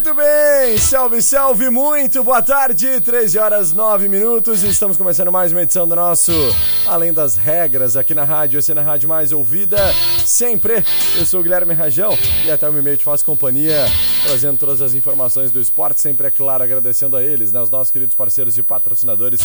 Muito bem, salve, salve, muito boa tarde, 13 horas 9 minutos, estamos começando mais uma edição do nosso Além das Regras aqui na rádio, é na rádio mais ouvida, sempre. Eu sou o Guilherme Rajão e até o meu meio te faço companhia, trazendo todas as informações do esporte, sempre é claro, agradecendo a eles, né, os nossos queridos parceiros e patrocinadores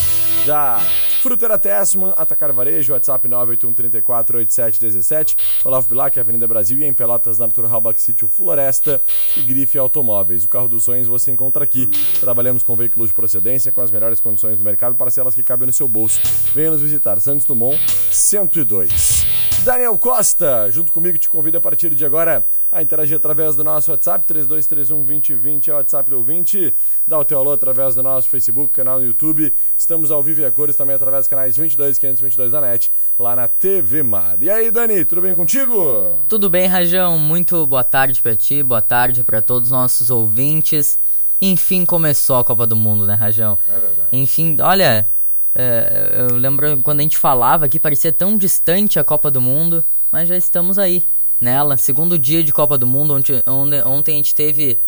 da Fruteira Tessman, Atacar Varejo, WhatsApp 981348717, Olavo Bilac, Avenida Brasil e em Pelotas, na Arthur Halbach Sítio Floresta e Grife Automóveis. O carro dos sonhos você encontra aqui. Trabalhamos com veículos de procedência, com as melhores condições do mercado, parcelas que cabem no seu bolso. Venha nos visitar, Santos Dumont 102. Daniel Costa, junto comigo, te convido a partir de agora a interagir através do nosso WhatsApp, 3231-2020 é o WhatsApp do ouvinte. Dá o teu alô através do nosso Facebook, canal no YouTube. Estamos ao vivo e a cores também através dos canais 22 522 da NET, lá na TV Mar. E aí, Dani, tudo bem contigo? Tudo bem, Rajão. Muito boa tarde para ti, boa tarde para todos os nossos ouvintes. Enfim, começou a Copa do Mundo, né, Rajão? É verdade. Enfim, olha, é, eu lembro quando a gente falava que parecia tão distante a Copa do Mundo, mas já estamos aí, nela. Segundo dia de Copa do Mundo, ontem, ontem, ontem a gente teve,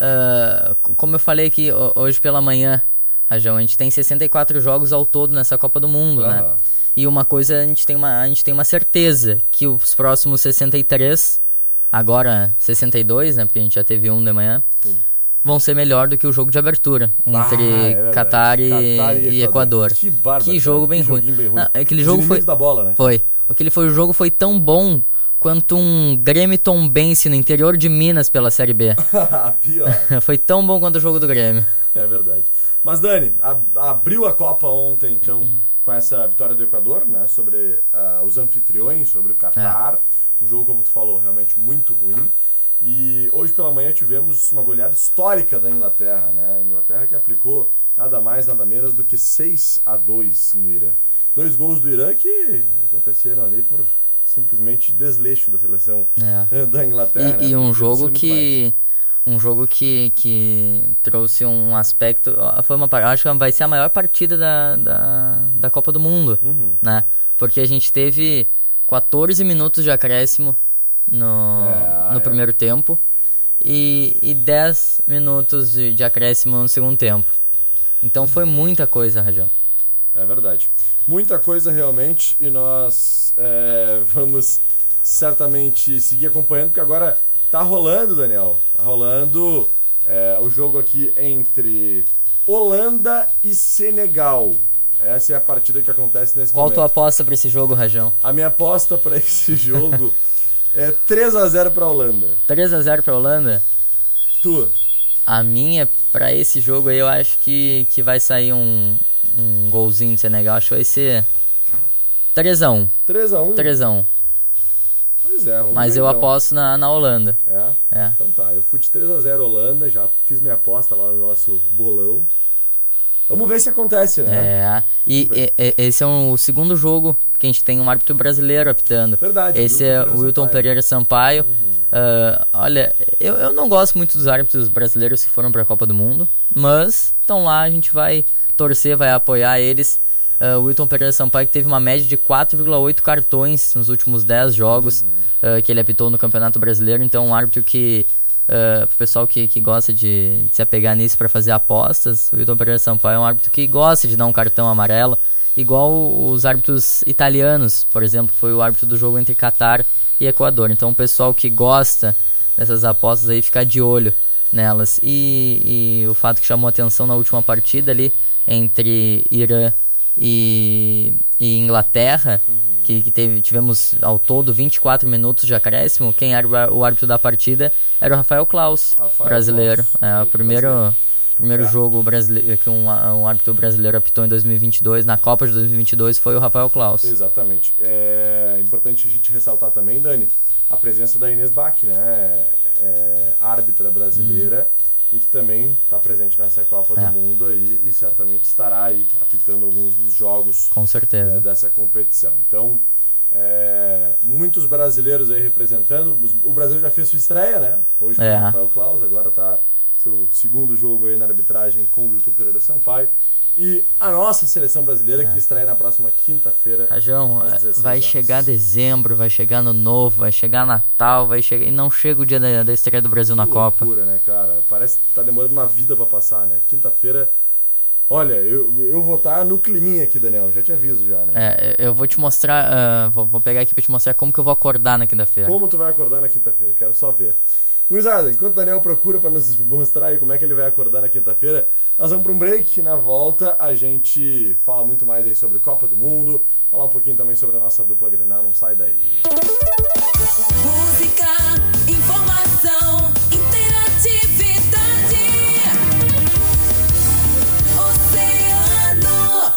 uh, como eu falei aqui hoje pela manhã, Rajão, a gente tem 64 jogos ao todo nessa Copa do Mundo, né? E uma coisa a gente tem uma, a gente tem uma certeza que os próximos 63, agora 62, né? Porque a gente já teve um de manhã, vão ser melhor do que o jogo de abertura Ah, entre é verdade. Catar e, Catar e Equador. Que bárbaro. Que jogo bem que ruim. bem ruim. Não, aquele Os jogo foi da bola, né? foi. Aquele foi o jogo foi tão bom quanto um Grêmio Tombense no interior de Minas pela Série B. Pior. foi tão bom quanto o jogo do Grêmio. É verdade. Mas, Dani, ab- abriu a Copa ontem, então, com essa vitória do Equador, né? Sobre ah, os anfitriões, sobre o Catar. É. Um jogo, como tu falou, realmente muito ruim. E hoje pela manhã tivemos uma goleada histórica da Inglaterra, né? A Inglaterra que aplicou nada mais, nada menos do que 6 a 2 no Irã. Dois gols do Irã que aconteceram ali por simplesmente desleixo da seleção É. eh, da Inglaterra. E, né? e um jogo que um jogo que, que trouxe um aspecto foi uma acho que vai ser a maior partida da, da, da Copa do Mundo Uhum. né porque a gente teve 14 minutos de acréscimo no, É, no é. primeiro tempo e, e 10 minutos de, de acréscimo no segundo tempo então foi muita coisa Rajão É verdade. Muita coisa realmente e nós é, vamos certamente seguir acompanhando, porque agora tá rolando, Daniel. Tá rolando é, o jogo aqui entre Holanda e Senegal. Essa é a partida que acontece nesse qual momento. tua aposta pra esse jogo Rajão A minha aposta para esse jogo é 3 a 0 para Holanda. 3 a 0 pra Holanda Tu? A minha, pra esse jogo aí, eu acho que, que vai sair um, um golzinho de Senegal. Acho que vai ser 3x1. 3 a 1. 3x1. Pois é, vamos Mas ver, eu então. aposto na, na Holanda. É? É. Então tá, eu fui de 3x0 Holanda, já fiz minha aposta lá no nosso bolão. Vamos ver se acontece, né? É. E, e- esse é um- o segundo jogo que a gente tem um árbitro brasileiro apitando. Verdade, Esse é o Wilton Sampaio. Pereira Sampaio. Ah, olha, eu, eu não gosto muito dos árbitros brasileiros que foram pra Copa do Mundo, mas estão lá, a gente vai torcer, vai apoiar eles. Ah, o Wilton Pereira Sampaio que teve uma média de 4,8 cartões nos últimos 10 jogos ah, que ele apitou no Campeonato Brasileiro, então um árbitro que Uh, pro pessoal que, que gosta de, de se apegar nisso para fazer apostas, o Wilton Pereira Sampaio é um árbitro que gosta de dar um cartão amarelo igual os árbitros italianos, por exemplo, que foi o árbitro do jogo entre Catar e Equador. Então o pessoal que gosta dessas apostas aí ficar de olho nelas. E, e o fato que chamou atenção na última partida ali entre Irã e, e Inglaterra, uhum. Que, que, teve, tivemos ao todo 24 minutos de acréscimo. Quem era o árbitro da partida era o Rafael Klaus, Rafael brasileiro. Klaus. É o primeiro. Primeiro é. jogo brasileiro que um, um árbitro brasileiro apitou em 2022, na Copa de 2022, foi o Rafael Klaus. Exatamente. É importante a gente ressaltar também, Dani, a presença da Inês Bach, né? É, árbitra brasileira. Hum e que também está presente nessa Copa é. do Mundo aí e certamente estará aí apitando alguns dos jogos Com certeza. É, dessa competição. Então, é, muitos brasileiros aí representando. O Brasil já fez sua estreia, né? Hoje é. com o Rafael Klaus, agora está seu segundo jogo aí na arbitragem com o Wilton Pereira Sampaio. E a nossa seleção brasileira, é. que estreia na próxima quinta-feira. Rajão, vai horas. chegar dezembro, vai chegar no novo, vai chegar Natal, vai chegar. E não chega o dia da, da estreia do Brasil que na loucura, Copa. né, cara? Parece que tá demorando uma vida para passar, né? Quinta-feira. Olha, eu, eu vou estar tá no climinha aqui, Daniel. Já te aviso já, né? É, eu vou te mostrar. Uh, vou, vou pegar aqui pra te mostrar como que eu vou acordar na quinta-feira. Como tu vai acordar na quinta-feira? Quero só ver. Gurizada, enquanto o Daniel procura para nos mostrar aí como é que ele vai acordar na quinta-feira, nós vamos para um break. Na volta a gente fala muito mais aí sobre Copa do Mundo, falar um pouquinho também sobre a nossa dupla Grenal, não sai daí. Música, informação, interatividade. Oceano.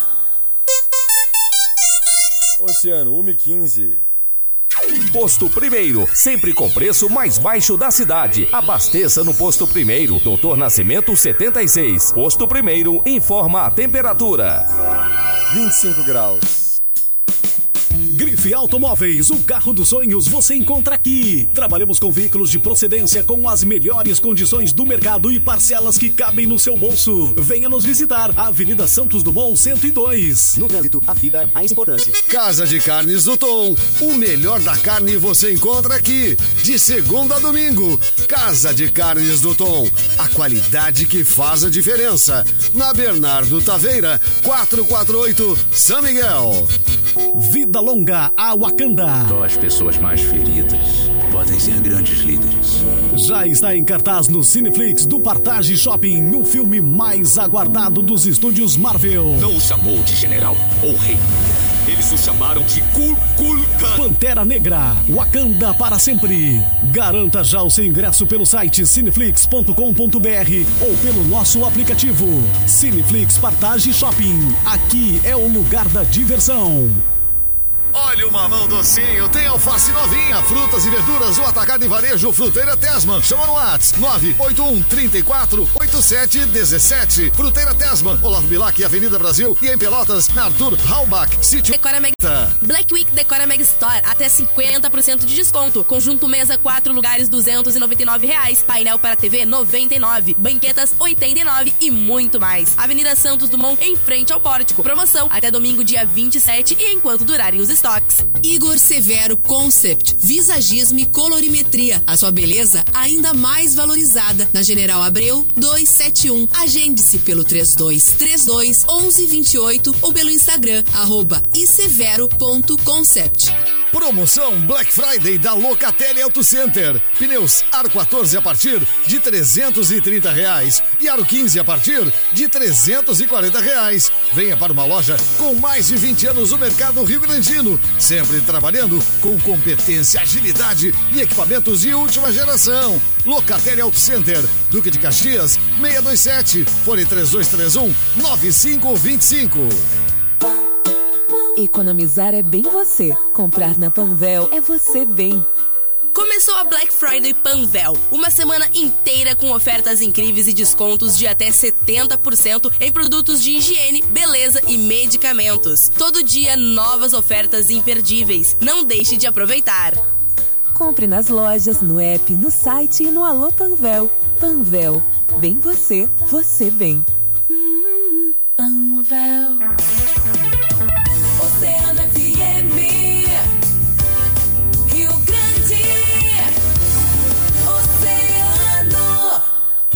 Oceano, 1 15. Posto Primeiro, sempre com preço mais baixo da cidade. Abasteça no Posto Primeiro, Doutor Nascimento 76. Posto Primeiro informa a temperatura. 25 graus. Grife Automóveis, o carro dos sonhos você encontra aqui. Trabalhamos com veículos de procedência com as melhores condições do mercado e parcelas que cabem no seu bolso. Venha nos visitar, Avenida Santos Dumont 102. No trânsito, a vida é mais importante. Casa de Carnes do Tom, o melhor da carne você encontra aqui. De segunda a domingo, Casa de Carnes do Tom, a qualidade que faz a diferença. Na Bernardo Taveira, 448, São Miguel. Vida longa a Wakanda. Só as pessoas mais feridas podem ser grandes líderes. Já está em cartaz no Cineflix do Partage Shopping, o filme mais aguardado dos estúdios Marvel. Não o chamou de general ou rei. Eles o chamaram de Kul Khan. Pantera Negra, Wakanda para sempre. Garanta já o seu ingresso pelo site cineflix.com.br ou pelo nosso aplicativo. Cineflix Partage Shopping. Aqui é o lugar da diversão. Olha o mamão docinho, tem alface novinha, frutas e verduras, o atacado e varejo Fruteira Tesman. Chama no WhatsApp 981 34 87 17. Fruteira Tesman, Olavo Bilac, Avenida Brasil e em Pelotas, na Arthur Halbach, sítio Decora Meg... Black Week Decora Meg Store, até 50% de desconto. Conjunto mesa 4 lugares 299 reais, painel para TV 99, banquetas 89 e muito mais. Avenida Santos Dumont, em frente ao pórtico. Promoção até domingo dia 27 e enquanto durarem os estoques. Igor Severo Concept, visagismo e colorimetria. A sua beleza ainda mais valorizada. Na General Abreu 271. Agende-se pelo 3232 1128 ou pelo Instagram arroba isevero.concept. Promoção Black Friday da Locatelli Auto Center. Pneus Aro 14 a partir de 330 reais e Aro 15 a partir de 340 reais. Venha para uma loja com mais de 20 anos no mercado Rio Grandino, sempre trabalhando com competência, agilidade e equipamentos de última geração. Locatelli Auto Center, Duque de Caxias, 627, fone 3231 9525. Economizar é bem você. Comprar na Panvel é você bem. Começou a Black Friday Panvel, uma semana inteira com ofertas incríveis e descontos de até 70% em produtos de higiene, beleza e medicamentos. Todo dia novas ofertas imperdíveis. Não deixe de aproveitar. Compre nas lojas, no app, no site e no Alô Panvel. Panvel, bem você, você bem. Hum, Panvel.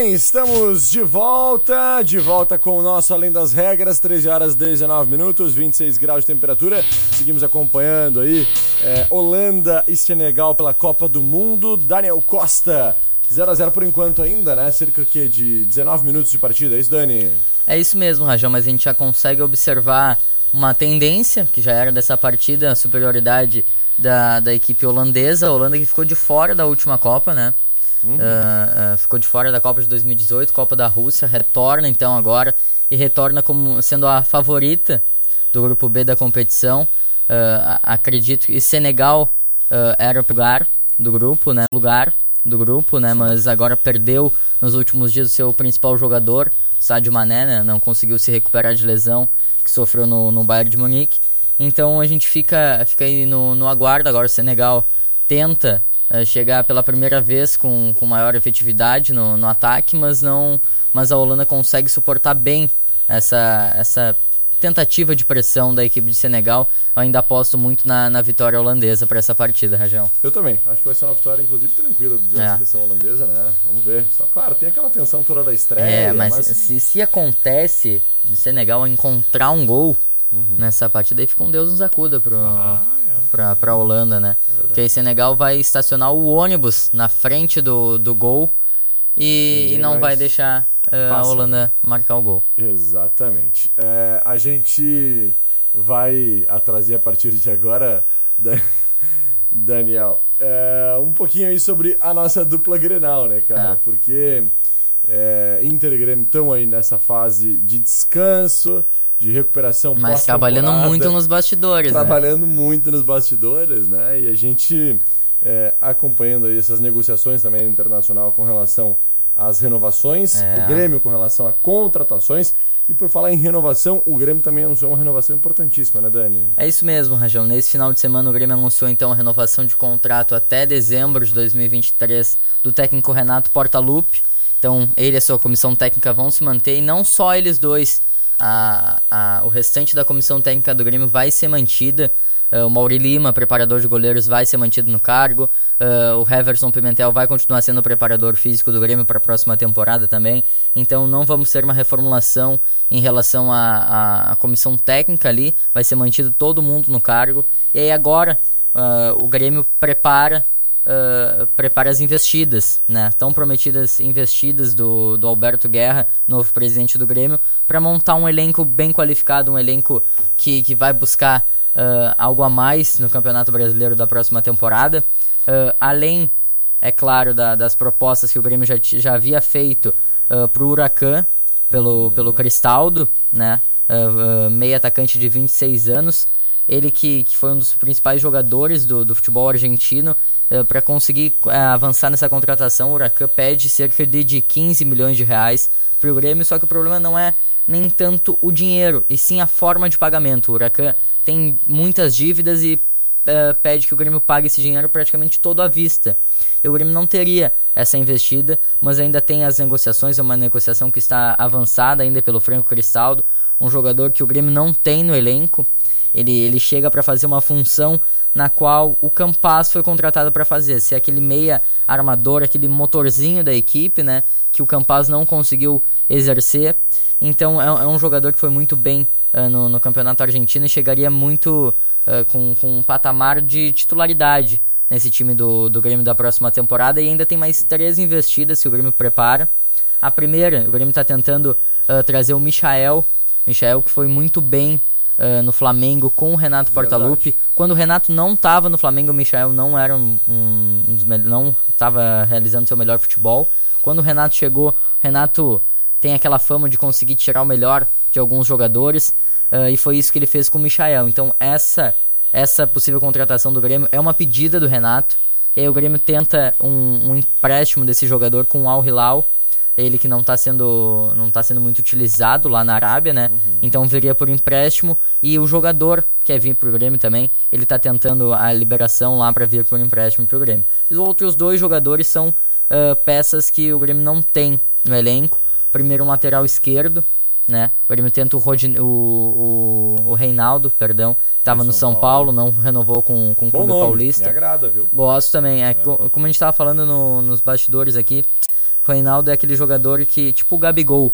Bem, estamos de volta, de volta com o nosso Além das Regras, 13 horas 19 minutos, 26 graus de temperatura. Seguimos acompanhando aí é, Holanda e Senegal pela Copa do Mundo. Daniel Costa, 0 a 0 por enquanto ainda, né? Cerca que de 19 minutos de partida, é isso, Dani? É isso mesmo, Rajão, mas a gente já consegue observar uma tendência, que já era dessa partida, a superioridade da, da equipe holandesa. A Holanda que ficou de fora da última Copa, né? Uhum. Uh, uh, ficou de fora da Copa de 2018, Copa da Rússia, retorna então agora e retorna como sendo a favorita do grupo B da competição. Uh, acredito que Senegal era o lugar do grupo, né? Lugar do grupo, né? Mas agora perdeu nos últimos dias o seu principal jogador, Sadio Mané, né? Não conseguiu se recuperar de lesão que sofreu no, no Bayern de Munique. Então a gente fica, fica aí no, no aguardo. Agora o Senegal tenta uh, chegar pela primeira vez com, com maior efetividade no, no ataque, mas não, mas a Holanda consegue suportar bem essa, essa tentativa de pressão da equipe de Senegal. Eu ainda aposto muito na, na vitória holandesa para essa partida, Rajão. Eu também. Acho que vai ser uma vitória, inclusive, tranquila da É. seleção holandesa, né? Vamos ver. Só, claro, tem aquela tensão toda da estreia. É, mas, Se, se acontece de Senegal encontrar um gol nessa partida, aí fica um Deus nos acuda pro, pra, pra Holanda, né? Porque aí Senegal vai estacionar o ônibus na frente do, do gol e, e não vai deixar uh, a né? Holanda marcar o gol. Exatamente. É, a gente vai a trazer a partir de agora, Da- Daniel, é, um pouquinho aí sobre a nossa dupla Grenal, né, cara? É. Porque é, Inter e Grêmio estão aí nessa fase de descanso, de recuperação Mas trabalhando muito nos bastidores, né? trabalhando muito nos bastidores, né? E a gente é, acompanhando aí essas negociações também internacional com relação às renovações, É. o Grêmio com relação a contratações. E por falar em renovação, o Grêmio também anunciou uma renovação importantíssima, né, Dani? É isso mesmo, Rajão. Nesse final de semana o Grêmio anunciou então a renovação de contrato até dezembro de 2023 do técnico Renato Portaluppi. Então ele e a sua comissão técnica vão se manter e não só eles dois. A, a- o restante da comissão técnica do Grêmio vai ser mantida. Uh, o Mauri Lima, preparador de goleiros, vai ser mantido no cargo. Uh, o Heverson Pimentel vai continuar sendo o preparador físico do Grêmio para a próxima temporada também. Então não vamos ter uma reformulação em relação à, comissão técnica ali. Vai ser mantido todo mundo no cargo. E aí agora uh, o Grêmio prepara prepara as investidas, né? Tão prometidas investidas do, do Alberto Guerra, novo presidente do Grêmio, para montar um elenco bem qualificado, um elenco que, que vai buscar uh, algo a mais no Campeonato Brasileiro da próxima temporada. Uh, além, é claro, da- das propostas que o Grêmio já, já havia feito uh, para o Huracan, pelo, pelo Cristaldo, né? Meio atacante de 26 anos. Ele que, que foi um dos principais jogadores do, do futebol argentino. Para conseguir eh, avançar nessa contratação, o Huracan pede cerca de, de 15 milhões de reais para o Grêmio. Só que o problema não é nem tanto o dinheiro, e sim a forma de pagamento. O Huracan tem muitas dívidas e eh, pede que o Grêmio pague esse dinheiro praticamente todo à vista. E o Grêmio não teria essa investida, mas ainda tem as negociações, é uma negociação que está avançada ainda pelo Franco Cristaldo, um jogador que o Grêmio não tem no elenco. Ele, ele chega para fazer uma função na qual o Campas foi contratado para fazer, ser aquele meia armador, aquele motorzinho da equipe, né, que o Campas não conseguiu exercer. Então é, é um jogador que foi muito bem ah, no, no campeonato argentino e chegaria muito ah, com, com um patamar de titularidade nesse time do, do Grêmio da próxima temporada. E ainda tem mais três investidas que o Grêmio prepara. A primeira, o Grêmio está tentando ah, trazer o Michael. Michael que foi muito bem ah, no Flamengo com o Renato Portaluppi. Quando o Renato não estava no Flamengo, o Michael não era um, um, um dos não estava realizando seu melhor futebol. Quando o Renato chegou, o Renato tem aquela fama de conseguir tirar o melhor de alguns jogadores ah, e foi isso que ele fez com o Michael. Então essa essa possível contratação do Grêmio é uma pedida do Renato. E aí o Grêmio tenta um, um empréstimo desse jogador com o Al Hilal. Ele que não está sendo não tá sendo muito utilizado lá na Arábia, né? Então viria por empréstimo e o jogador quer vir pro Grêmio também. Ele está tentando a liberação lá para vir por empréstimo pro Grêmio. E os outros dois jogadores são ah, peças que o Grêmio não tem no elenco. Primeiro um lateral esquerdo, né? O Grêmio tenta o, Rodin, o, o, o Reinaldo, perdão, que estava no São Paulo, não renovou com, com o Clube nome, Paulista. me agrada, viu? Gosto também. É, co- Como a gente estava falando no- nos bastidores aqui, O Reinaldo é aquele jogador que, tipo o Gabigol,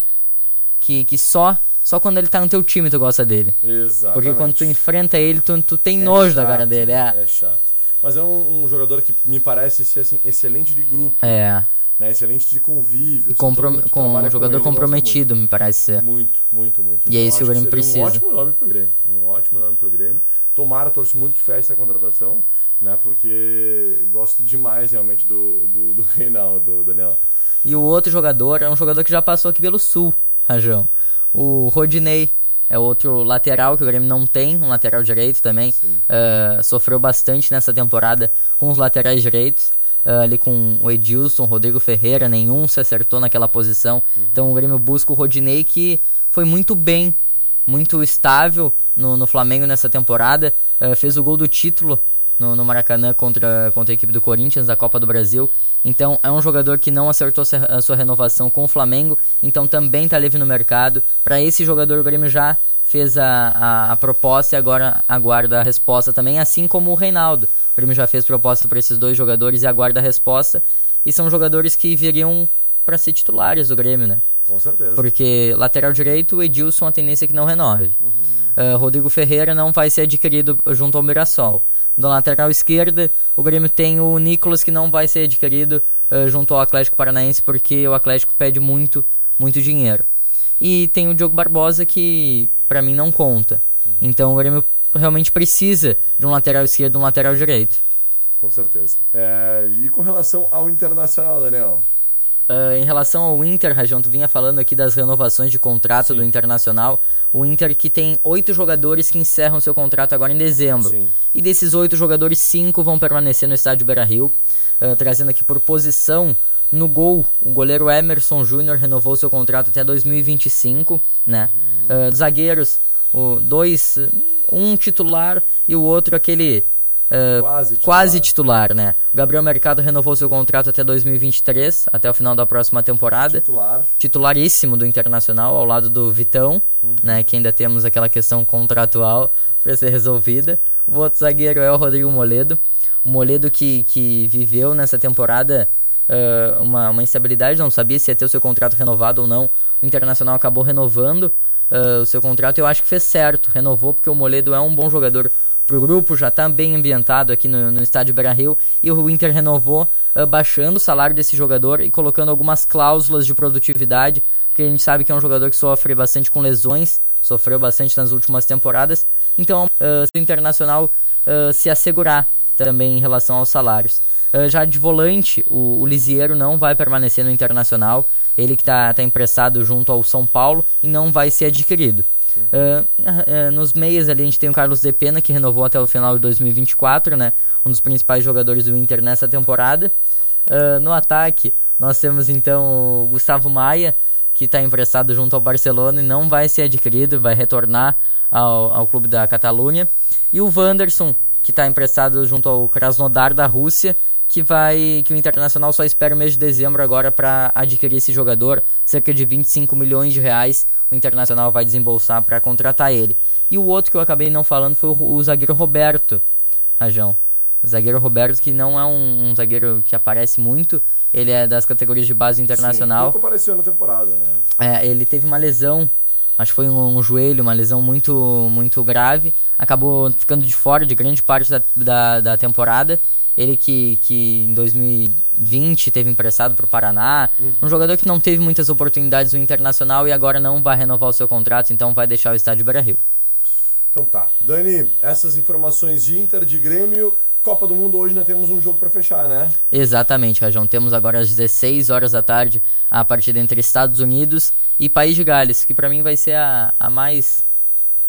que, que só só quando ele tá no teu time tu gosta dele. Exatamente. Porque quando tu enfrenta ele, tu, tu tem nojo da chato, cara dele. É. É chato. Mas é um, um jogador que me parece ser assim, excelente de grupo. É. Né? Excelente de convívio. assim, Comprom- com um jogador ele gosta comprometido, me parece ser. Muito, muito, muito. E é Então, isso que o Grêmio seria Um precisa. ótimo nome pro Grêmio. Um ótimo nome pro Grêmio. Tomara, torço muito que feche essa contratação, né? Porque gosto demais realmente do, do, do Reinaldo, Daniel. E o outro jogador é um jogador que já passou aqui pelo Sul, Rajão. O Rodinei é outro lateral que o Grêmio não tem, um lateral direito também. Ah, sofreu bastante nessa temporada com os laterais direitos. ah, ali com o Edilson, Rodrigo Ferreira, nenhum se acertou naquela posição. Então o Grêmio busca o Rodinei que foi muito bem, muito estável no, no Flamengo nessa temporada. Ah, fez o gol do título no, no Maracanã contra, contra a equipe do Corinthians da Copa do Brasil. Então é um jogador que não acertou a sua renovação com o Flamengo, então também está livre no mercado. Para esse jogador o Grêmio já fez a, a, a proposta e agora aguarda a resposta também, assim como o Reinaldo. O Grêmio já fez proposta para esses dois jogadores e aguarda a resposta. E são jogadores que viriam para ser titulares do Grêmio, né? Com certeza. Porque lateral direito, o Edilson, a tendência é que não renove. Ah, Rodrigo Ferreira não vai ser adquirido junto ao Mirassol. Na lateral esquerda, o Grêmio tem o Nicolas, que não vai ser adquirido ah, junto ao Atlético Paranaense, porque o Atlético pede muito, muito dinheiro. E tem o Diogo Barbosa, que pra mim não conta. Então o Grêmio realmente precisa de um lateral esquerdo e um lateral direito. Com certeza. É, e com relação ao Internacional, Daniel? Ah, em relação ao Inter, Rajão, tu vinha falando aqui das renovações de contrato do Internacional. O Inter que tem oito jogadores que encerram seu contrato agora em dezembro. Sim. E desses oito jogadores, cinco vão permanecer no estádio Beira-Rio. Ah, trazendo aqui por posição no gol, o goleiro Emerson Júnior renovou seu contrato até 2025, né? Ah, zagueiros, o dois, um titular e o outro aquele ah, Quase titular. quase titular, né? O Gabriel Mercado renovou seu contrato até 2023, até o final da próxima temporada. Titular. Titularíssimo do Internacional, ao lado do Vitão, né? Que ainda temos aquela questão contratual para ser resolvida. O outro zagueiro é o Rodrigo Moledo. O Moledo que, que viveu nessa temporada ah, uma, uma instabilidade, não sabia se ia ter o seu contrato renovado ou não. O Internacional acabou renovando ah, o seu contrato e eu acho que fez certo. Renovou porque o Moledo é um bom jogador pro grupo, já está bem ambientado aqui no, no estádio Beira-Rio e o Inter renovou ah, baixando o salário desse jogador e colocando algumas cláusulas de produtividade, porque a gente sabe que é um jogador que sofre bastante com lesões, sofreu bastante nas últimas temporadas, então se o Internacional ah, se assegurar também em relação aos salários. Ah, já de volante, o, o não vai permanecer no Internacional, ele que está tá emprestado junto ao São Paulo e não vai ser adquirido. Ah, ah, nos meias ali a gente tem o Carlos De Pena, que renovou até o final de 2024, né? Um dos principais jogadores do Inter nessa temporada. Ah, no ataque, nós temos então o Gustavo Maia, que está emprestado junto ao Barcelona e não vai ser adquirido, vai retornar ao, ao clube da Catalunha. E o Wanderson, que está emprestado junto ao Krasnodar da Rússia, que vai que o Internacional só espera o mês de dezembro agora para adquirir esse jogador, cerca de 25 milhões de reais o Internacional vai desembolsar para contratar ele. E o outro que eu acabei não falando foi o, o zagueiro Roberto, Rajão. O zagueiro Roberto que não é um, um zagueiro que aparece muito, ele é das categorias de base internacional. Sim, pouco apareceu na temporada, né? É, ele teve uma lesão, acho que foi um, um joelho, uma lesão muito, muito grave. Acabou ficando de fora de grande parte da, da, da temporada. Ele que, que em 2020 teve emprestado para o Paraná. Um jogador que não teve muitas oportunidades no Internacional e agora não vai renovar o seu contrato, então vai deixar o estádio Beira-Rio. Então tá. Dani, essas informações de Inter, de Grêmio. Copa do Mundo hoje nós temos um jogo para fechar, né? Exatamente, Rajão. Temos agora às 16 horas da tarde a partida entre Estados Unidos e País de Gales, que pra mim vai ser a, a mais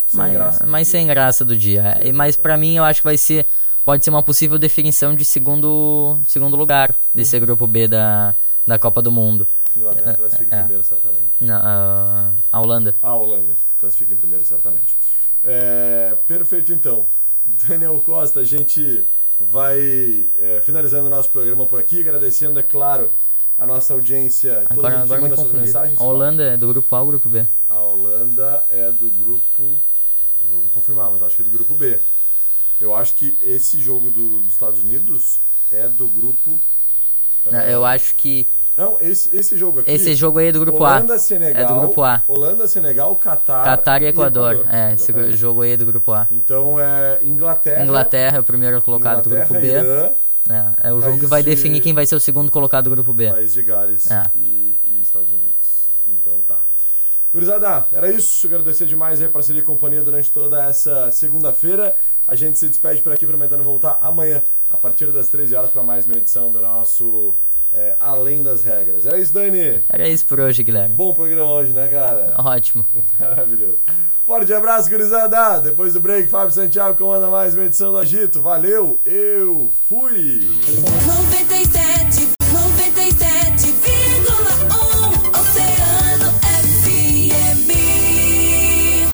Sem mais, graça mais sem graça do dia. Mas pra mim eu acho que vai ser pode ser uma possível definição de segundo segundo lugar desse grupo B da, da Copa do Mundo. Inglaterra É, classifica é. em primeiro, certamente. Na, a, Holanda. A Holanda classifica em primeiro, certamente. É, perfeito, então. Daniel Costa, a gente vai é, finalizando o nosso programa por aqui, agradecendo, é claro, a nossa audiência. Agora, agora me confundi. mensagens. A Holanda é do grupo A ou grupo B? A Holanda é do grupo. Vou confirmar, mas acho que é do grupo B. Eu acho que esse jogo do- dos Estados Unidos é do grupo. Não, Eu acho que Não, esse, esse jogo aqui. Esse jogo aí é do grupo A. Holanda, Senegal. É do grupo A. Holanda, Senegal, Catar. Catar e Equador. É, esse Exatamente. jogo aí é do grupo A. Então é Inglaterra. Inglaterra é o primeiro colocado do Inglaterra, grupo B. Irã, É, é o jogo que vai de- definir quem vai ser o segundo colocado do grupo B. País de Gales É. e, e Estados Unidos. Então tá. Gurizada, era isso. Agradecer demais aí a parceria e companhia durante toda essa segunda-feira. A gente se despede por aqui, prometendo voltar amanhã, a partir das 13 horas, para mais uma edição do nosso é, Além das Regras. Era isso, Dani. Era isso por hoje, Guilherme. Bom programa hoje, né, cara? Ótimo. Maravilhoso. Forte abraço, gurizada. Depois do break, Fábio Santiago comanda mais uma edição do Agito. Valeu, eu fui! 97,7